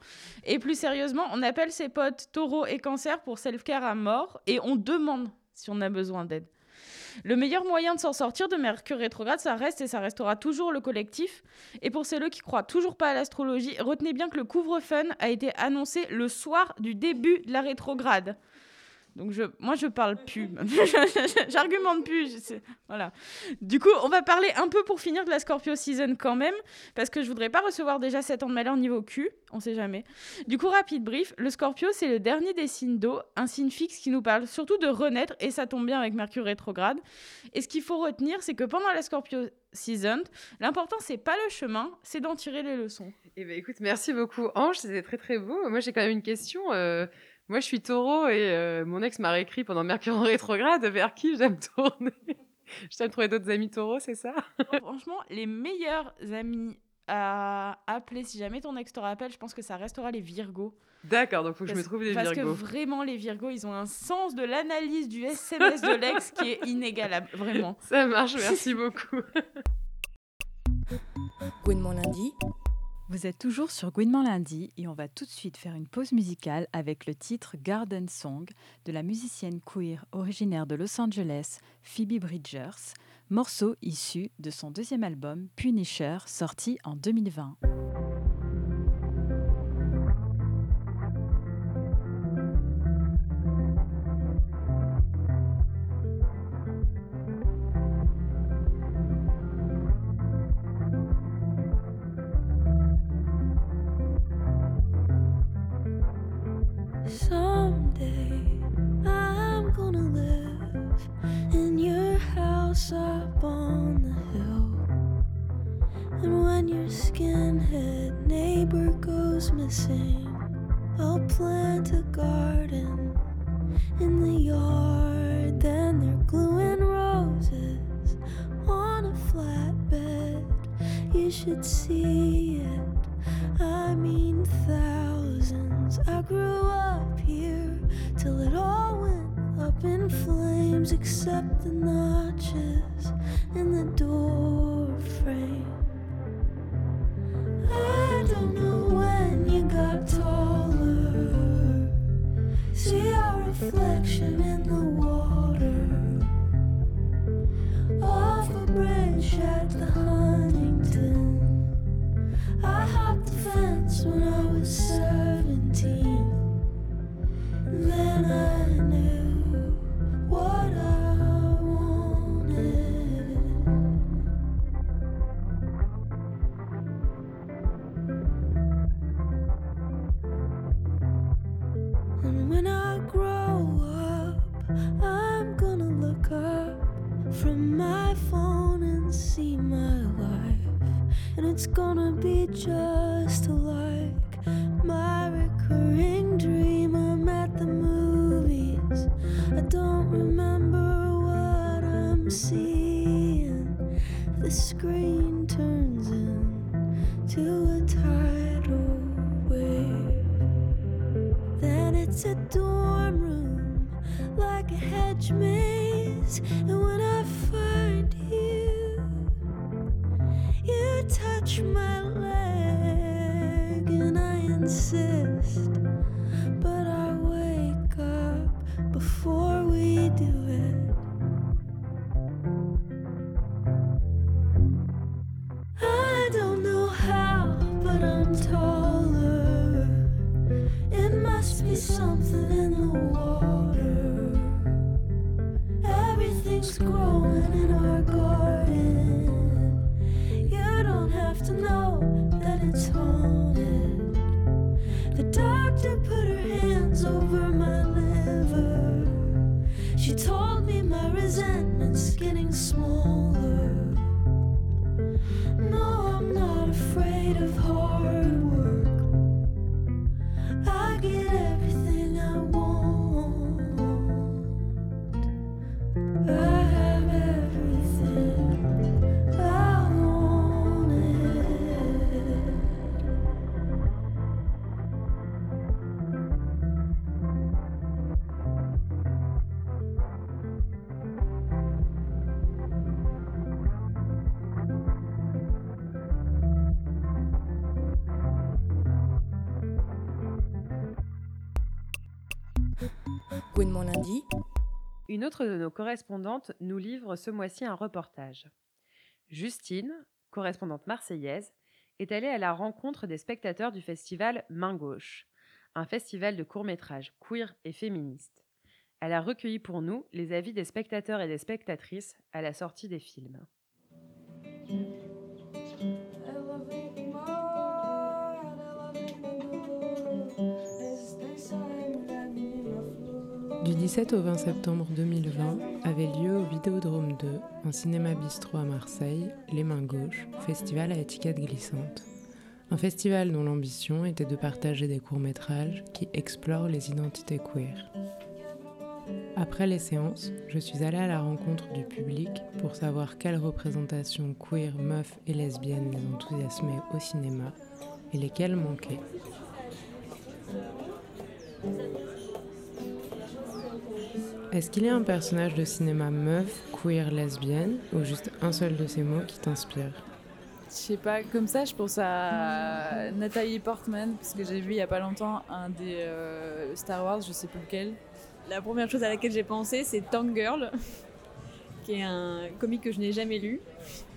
Et plus sérieusement, on appelle ses potes taureau et cancer pour self-care à mort et on demande si on a besoin d'aide. Le meilleur moyen de s'en sortir de Mercure rétrograde, ça reste et ça restera toujours le collectif. Et pour celles qui croient toujours pas à l'astrologie, retenez bien que le couvre-fun a été annoncé le soir du début de la rétrograde. Donc je, moi je parle plus, j'argumente plus. voilà. Du coup, on va parler un peu pour finir de la Scorpio season quand même, parce que je voudrais pas recevoir déjà 7 ans de malheur niveau Q, on sait jamais. Du coup, rapide brief, le Scorpio c'est le dernier des signes d'eau, un signe fixe qui nous parle surtout de renaître et ça tombe bien avec Mercure rétrograde. Et ce qu'il faut retenir, c'est que pendant la Scorpio season, l'important c'est pas le chemin, c'est d'en tirer les leçons. Eh ben écoute, merci beaucoup Ange, c'était très très beau. Moi j'ai quand même une question. Euh, moi, je suis taureau et euh, mon ex m'a réécrit pendant Mercure en rétrograde vers qui j'aime tourner. je t'aime trouver d'autres amis taureaux, c'est ça? Franchement, les meilleurs amis à appeler, si jamais ton ex te rappelle, je pense que ça restera les Virgos. D'accord, donc faut que je me trouve des Virgos. Parce que vraiment, les Virgos, ils ont un sens de l'analyse du SMS de l'ex qui est inégalable, vraiment. Ça marche, merci beaucoup. Gouinement lundi, vous êtes toujours sur Gouinement lundi et on va tout de suite faire une pause musicale avec le titre Garden Song de la musicienne queer originaire de Los Angeles, Phoebe Bridgers, morceau issu de son deuxième album Punisher sorti en 2020. love. Une autre de nos correspondantes nous livre ce mois-ci un reportage. Justine, correspondante marseillaise, est allée à la rencontre des spectateurs du festival Main Gauche, un festival de courts-métrages queer et féministes. Elle a recueilli pour nous les avis des spectateurs et des spectatrices à la sortie des films. Du 17 au 20 septembre 2020 avait lieu au Vidéodrome 2, un cinéma bistrot à Marseille, Les Mains Gauches, festival à étiquette glissante. Un festival dont l'ambition était de partager des courts-métrages qui explorent les identités queer. Après les séances, je suis allée à la rencontre du public pour savoir quelles représentations queer, meufs et lesbiennes les enthousiasmaient au cinéma et lesquelles manquaient. Est-ce qu'il y a un personnage de cinéma meuf, queer, lesbienne, ou juste un seul de ces mots qui t'inspire? Je sais pas, comme ça, je pense à Nathalie Portman, parce que j'ai vu il y a pas longtemps un des euh, Star Wars, je sais plus lequel. La première chose à laquelle j'ai pensé, c'est Tank Girl, qui est un comique que je n'ai jamais lu,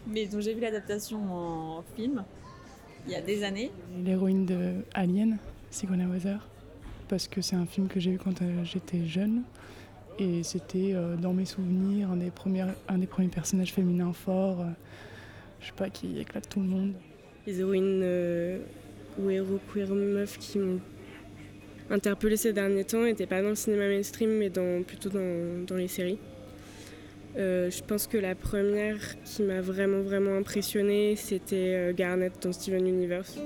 mais dont j'ai vu l'adaptation en film il y a des années. L'héroïne de Alien, Sigourney Weaver, parce que c'est un film que j'ai vu quand euh, j'étais jeune. Et c'était euh, dans mes souvenirs un des, premiers, un des premiers personnages féminins forts, euh, je sais pas, qui éclate tout le monde. Les héroïnes euh, ou héros queer meufs qui m'ont interpellé ces derniers temps n'étaient pas dans le cinéma mainstream, mais dans, plutôt dans, dans les séries. je pense que la première qui m'a vraiment vraiment impressionnée, c'était Garnet dans Steven Universe.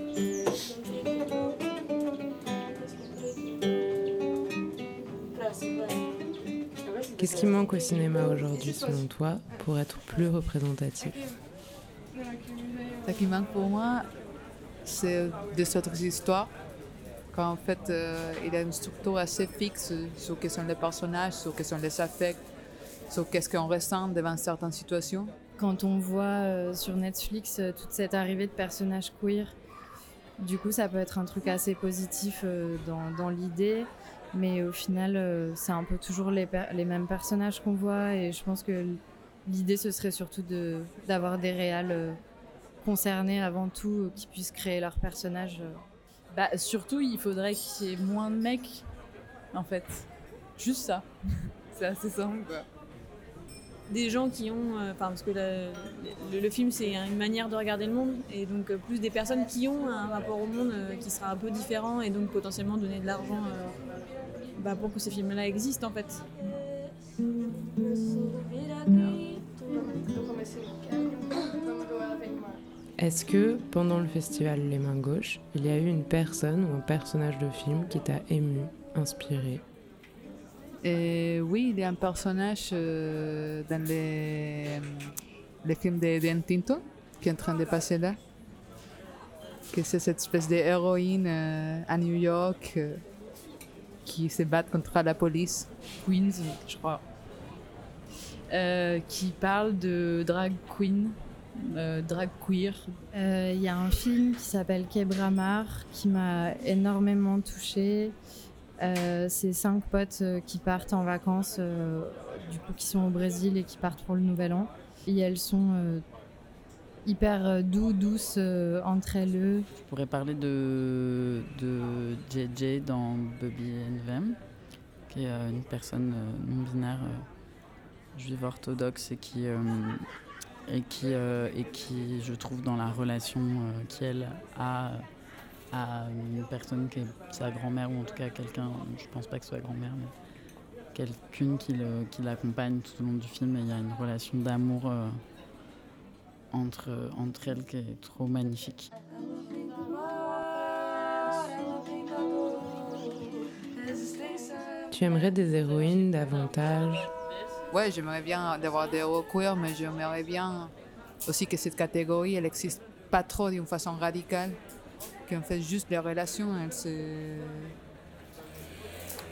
Qu'est-ce qui manque au cinéma aujourd'hui, selon toi, pour être plus représentatif Ce qui manque pour moi, c'est des autres histoires. Quand en fait, euh, il y a une structure assez fixe sur ce sont les personnages, sur ce que sont les affects, sur qu'est-ce qu'on ressent devant certaines situations. Quand on voit euh, sur Netflix euh, toute cette arrivée de personnages queer, du coup, ça peut être un truc assez positif dans, dans l'idée. Mais au final, euh, c'est un peu toujours les, mêmes personnages qu'on voit. Et je pense que l'idée, ce serait surtout d'avoir des réals euh, concernés avant tout, euh, qui puissent créer leurs personnages. Bah, surtout, il faudrait qu'il y ait moins de mecs, en fait. Juste ça. c'est assez simple, quoi des gens qui ont, enfin parce que le, film c'est une manière de regarder le monde et donc plus des personnes qui ont un rapport au monde qui sera un peu différent et donc potentiellement donner de l'argent bah, pour que ces films-là existent en fait. Est-ce que pendant le festival Les Mains Gauches, il y a eu une personne ou un personnage de film qui t'a ému, inspiré Et Oui, il y a un personnage euh, dans les, les films de Tinto qui est en train de passer là. Que c'est cette espèce d'héroïne euh, à New York. Euh, qui se battent contre la police. Queens, je crois. Euh, qui parle de drag queen, euh, drag queer. Il euh, y a un film qui s'appelle Kebramar qui m'a énormément touchée. C'est cinq potes qui partent en vacances, du coup qui sont au Brésil et qui partent pour le Nouvel An. Et elles sont hyper euh, doux, douce euh, entre elles. Je pourrais parler de, de JJ dans and Them, qui est euh, une personne non-binaire juive orthodoxe et qui, et, qui, et qui, je trouve, dans la relation qu'elle a à une personne qui est sa grand-mère, ou en tout cas quelqu'un, je pense pas que ce soit grand-mère, mais quelqu'une qui l'accompagne tout au long du film, et il y a une relation d'amour entre, entre elles qui est trop magnifique. Tu aimerais des héroïnes davantage? Ouais, j'aimerais bien avoir des héros queer, mais j'aimerais bien aussi que cette catégorie, elle n'existe pas trop d'une façon radicale, qu'en fait juste les relations, elles se,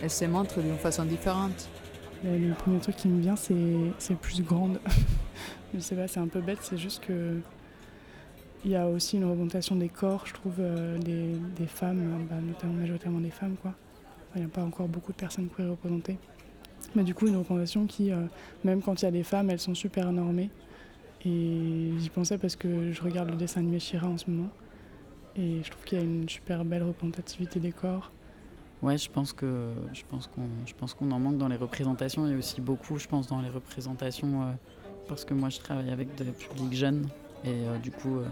elles se montrent d'une façon différente. Le premier truc qui me vient, c'est plus grande. Je sais pas, c'est un peu bête, c'est juste que il y a aussi une représentation des corps, je trouve, euh, des, femmes, bah, notamment majoritairement des femmes, quoi. Il n'y a pas encore beaucoup de personnes queer représentées. Mais du coup, une représentation qui, même quand il y a des femmes, elles sont super normées. Et j'y pensais parce que je regarde le dessin animé Shira en ce moment. Et je trouve qu'il y a une super belle représentativité des corps. Ouais, je pense que je pense qu'on je pense qu'on en manque dans les représentations et aussi beaucoup, je pense, dans les représentations euh, parce que moi je travaille avec des publics jeunes et euh, du coup euh,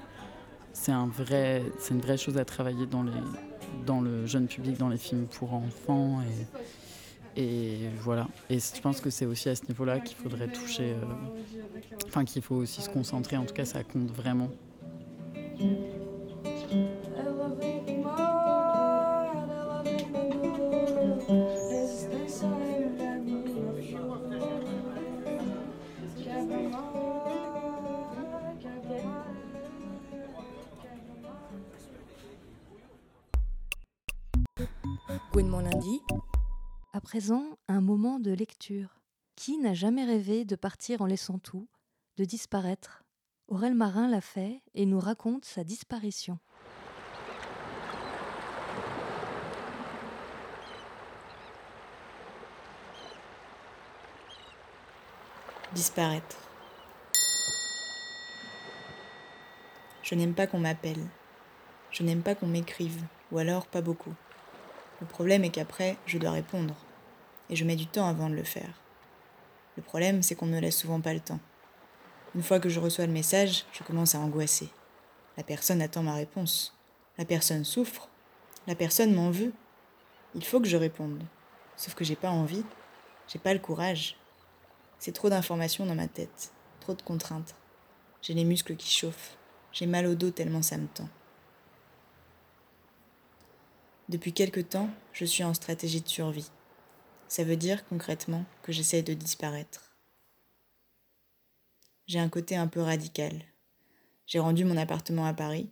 c'est un vrai c'est une vraie chose à travailler dans les dans le jeune public, dans les films pour enfants et et voilà. Et je pense que c'est aussi à ce niveau-là qu'il faudrait toucher, enfin qu'il faut aussi se concentrer. En tout cas, ça compte vraiment. Lundi. À présent, un moment de lecture. Qui n'a jamais rêvé de partir en laissant tout, de disparaître? Aurel Marin l'a fait et nous raconte sa disparition. Disparaître. Je n'aime pas qu'on m'appelle. Je n'aime pas qu'on m'écrive, ou alors pas beaucoup. Le problème est qu'après, je dois répondre. Et je mets du temps avant de le faire. Le problème, c'est qu'on ne me laisse souvent pas le temps. Une fois que je reçois le message, je commence à angoisser. La personne attend ma réponse. La personne souffre. La personne m'en veut. Il faut que je réponde. Sauf que j'ai pas envie. J'ai pas le courage. C'est trop d'informations dans ma tête. Trop de contraintes. J'ai les muscles qui chauffent. J'ai mal au dos tellement ça me tend. Depuis quelque temps, je suis en stratégie de survie. Ça veut dire concrètement que j'essaye de disparaître. J'ai un côté un peu radical. J'ai rendu mon appartement à Paris,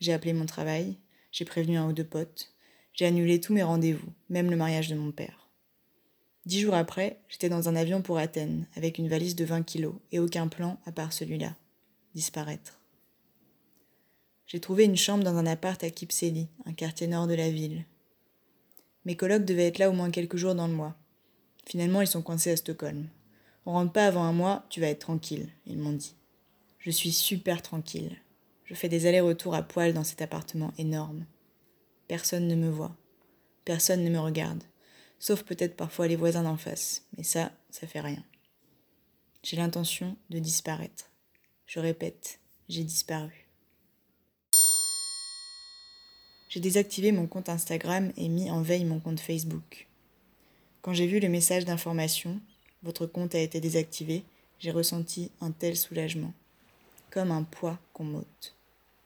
j'ai appelé mon travail, j'ai prévenu un ou deux potes, j'ai annulé tous mes rendez-vous, même le mariage de mon père. Dix jours après, j'étais dans un avion pour Athènes, avec une valise de 20 kilos et aucun plan à part celui-là disparaître. J'ai trouvé une chambre dans un appart à Kipseli, un quartier nord de la ville. Mes colocs devaient être là au moins quelques jours dans le mois. Finalement, ils sont coincés à Stockholm. On rentre pas avant un mois, tu vas être tranquille, ils m'ont dit. Je suis super tranquille. Je fais des allers-retours à poil dans cet appartement énorme. Personne ne me voit. Personne ne me regarde. Sauf peut-être parfois les voisins d'en face. Mais ça, ça fait rien. J'ai l'intention de disparaître. Je répète, j'ai disparu. J'ai désactivé mon compte Instagram et mis en veille mon compte Facebook. Quand j'ai vu le message d'information, votre compte a été désactivé, j'ai ressenti un tel soulagement, comme un poids qu'on m'ôte.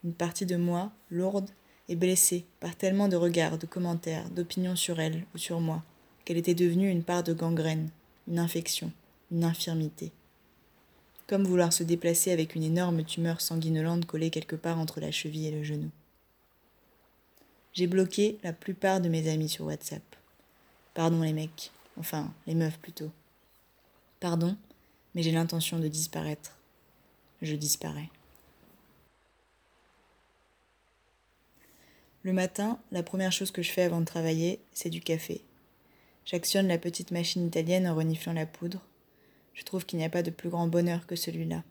Une partie de moi, lourde et blessée par tellement de regards, de commentaires, d'opinions sur elle ou sur moi, qu'elle était devenue une part de gangrène, une infection, une infirmité. Comme vouloir se déplacer avec une énorme tumeur sanguinolente collée quelque part entre la cheville et le genou. J'ai bloqué la plupart de mes amis sur WhatsApp. Pardon les mecs, enfin les meufs plutôt. Pardon, mais j'ai l'intention de disparaître. Je disparais. Le matin, la première chose que je fais avant de travailler, c'est du café. J'actionne la petite machine italienne en reniflant la poudre. Je trouve qu'il n'y a pas de plus grand bonheur que celui-là.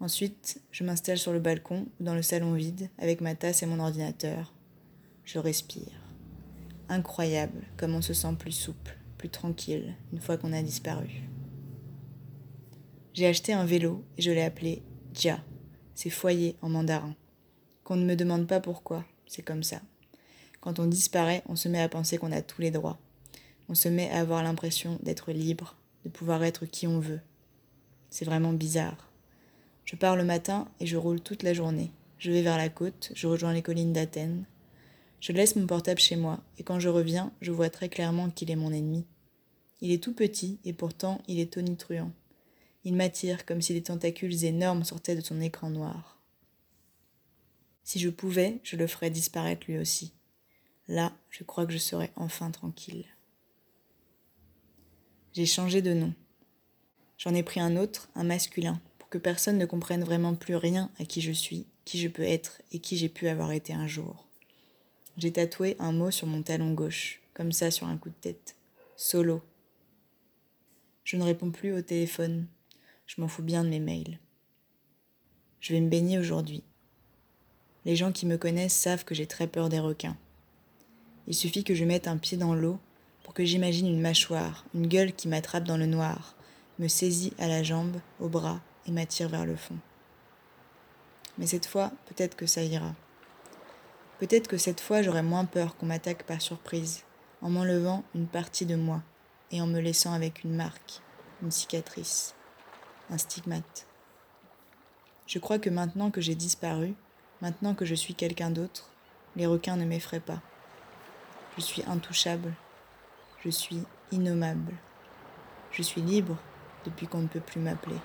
Ensuite, je m'installe sur le balcon ou dans le salon vide avec ma tasse et mon ordinateur je respire. Incroyable comme on se sent plus souple, plus tranquille une fois qu'on a disparu. J'ai acheté un vélo et je l'ai appelé Jia. C'est foyer en mandarin. Qu'on ne me demande pas pourquoi, c'est comme ça. Quand on disparaît, on se met à penser qu'on a tous les droits. On se met à avoir l'impression d'être libre, de pouvoir être qui on veut. C'est vraiment bizarre. Je pars le matin et je roule toute la journée. Je vais vers la côte, je rejoins les collines d'Athènes, je laisse mon portable chez moi, et quand je reviens, je vois très clairement qu'il est mon ennemi. Il est tout petit, et pourtant il est tonitruant. Il m'attire comme si des tentacules énormes sortaient de son écran noir. Si je pouvais, je le ferais disparaître lui aussi. Là, je crois que je serais enfin tranquille. J'ai changé de nom. J'en ai pris un autre, un masculin, pour que personne ne comprenne vraiment plus rien à qui je suis, qui je peux être et qui j'ai pu avoir été un jour. J'ai tatoué un mot sur mon talon gauche, comme ça sur un coup de tête. Solo. Je ne réponds plus au téléphone. Je m'en fous bien de mes mails. Je vais me baigner aujourd'hui. Les gens qui me connaissent savent que j'ai très peur des requins. Il suffit que je mette un pied dans l'eau pour que j'imagine une mâchoire, une gueule qui m'attrape dans le noir, me saisit à la jambe, au bras et m'attire vers le fond. Mais cette fois, peut-être que ça ira. Peut-être que cette fois, j'aurai moins peur qu'on m'attaque par surprise, en m'enlevant une partie de moi et en me laissant avec une marque, une cicatrice, un stigmate. Je crois que maintenant que j'ai disparu, maintenant que je suis quelqu'un d'autre, les requins ne m'effraient pas. Je suis intouchable, je suis innommable, je suis libre depuis qu'on ne peut plus m'appeler.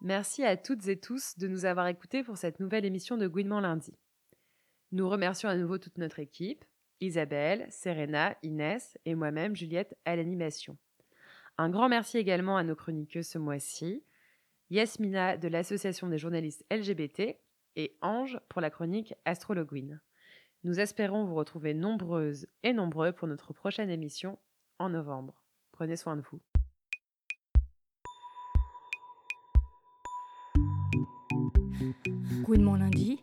Merci à toutes et tous de nous avoir écoutés pour cette nouvelle émission de Gouinement lundi. Nous remercions à nouveau toute notre équipe, Isabelle, Serena, Inès et moi-même Juliette à l'animation. Un grand merci également à nos chroniqueuses ce mois-ci, Yasmina de l'Association des journalistes LGBT et Ange pour la chronique Astrologuine. Nous espérons vous retrouver nombreuses et nombreux pour notre prochaine émission en novembre. Prenez soin de vous. De mon lundi.